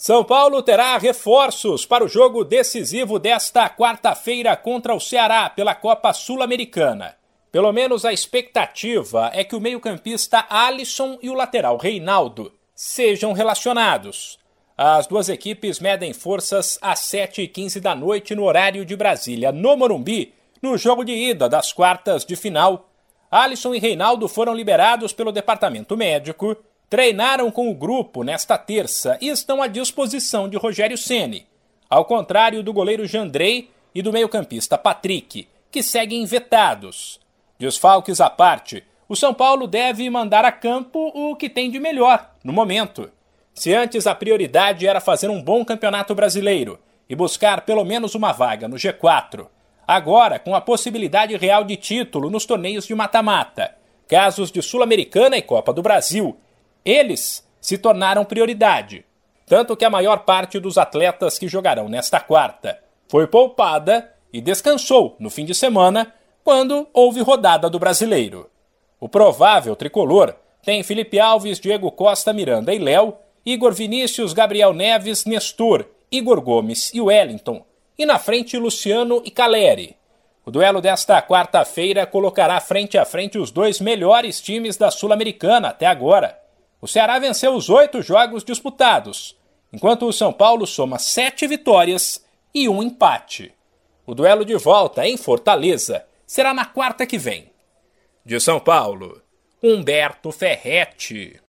São Paulo terá reforços para o jogo decisivo desta quarta-feira contra o Ceará pela Copa Sul-Americana. Pelo menos a expectativa é que o meio-campista Alisson e o lateral Reinaldo sejam relacionados. As duas equipes medem forças às 7h15 da noite no horário de Brasília, no Morumbi, no jogo de ida das quartas de final. Alisson e Reinaldo foram liberados pelo departamento médico treinaram com o grupo nesta terça e estão à disposição de Rogério Ceni, ao contrário do goleiro Jandrei e do meio-campista Patrick, que seguem vetados. Desfalques à parte, o São Paulo deve mandar a campo o que tem de melhor no momento. Se antes a prioridade era fazer um bom campeonato brasileiro e buscar pelo menos uma vaga no G4, agora com a possibilidade real de título nos torneios de mata-mata, casos de Sul-Americana e Copa do Brasil eles se tornaram prioridade. Tanto que a maior parte dos atletas que jogarão nesta quarta foi poupada e descansou no fim de semana quando houve rodada do brasileiro. O provável tricolor tem Felipe Alves, Diego Costa, Miranda e Léo, Igor Vinícius, Gabriel Neves, Nestor, Igor Gomes e Wellington, e na frente Luciano e Caleri. O duelo desta quarta-feira colocará frente a frente os dois melhores times da Sul-Americana até agora. O Ceará venceu os oito jogos disputados, enquanto o São Paulo soma sete vitórias e um empate. O duelo de volta em Fortaleza será na quarta que vem. De São Paulo, Humberto Ferretti.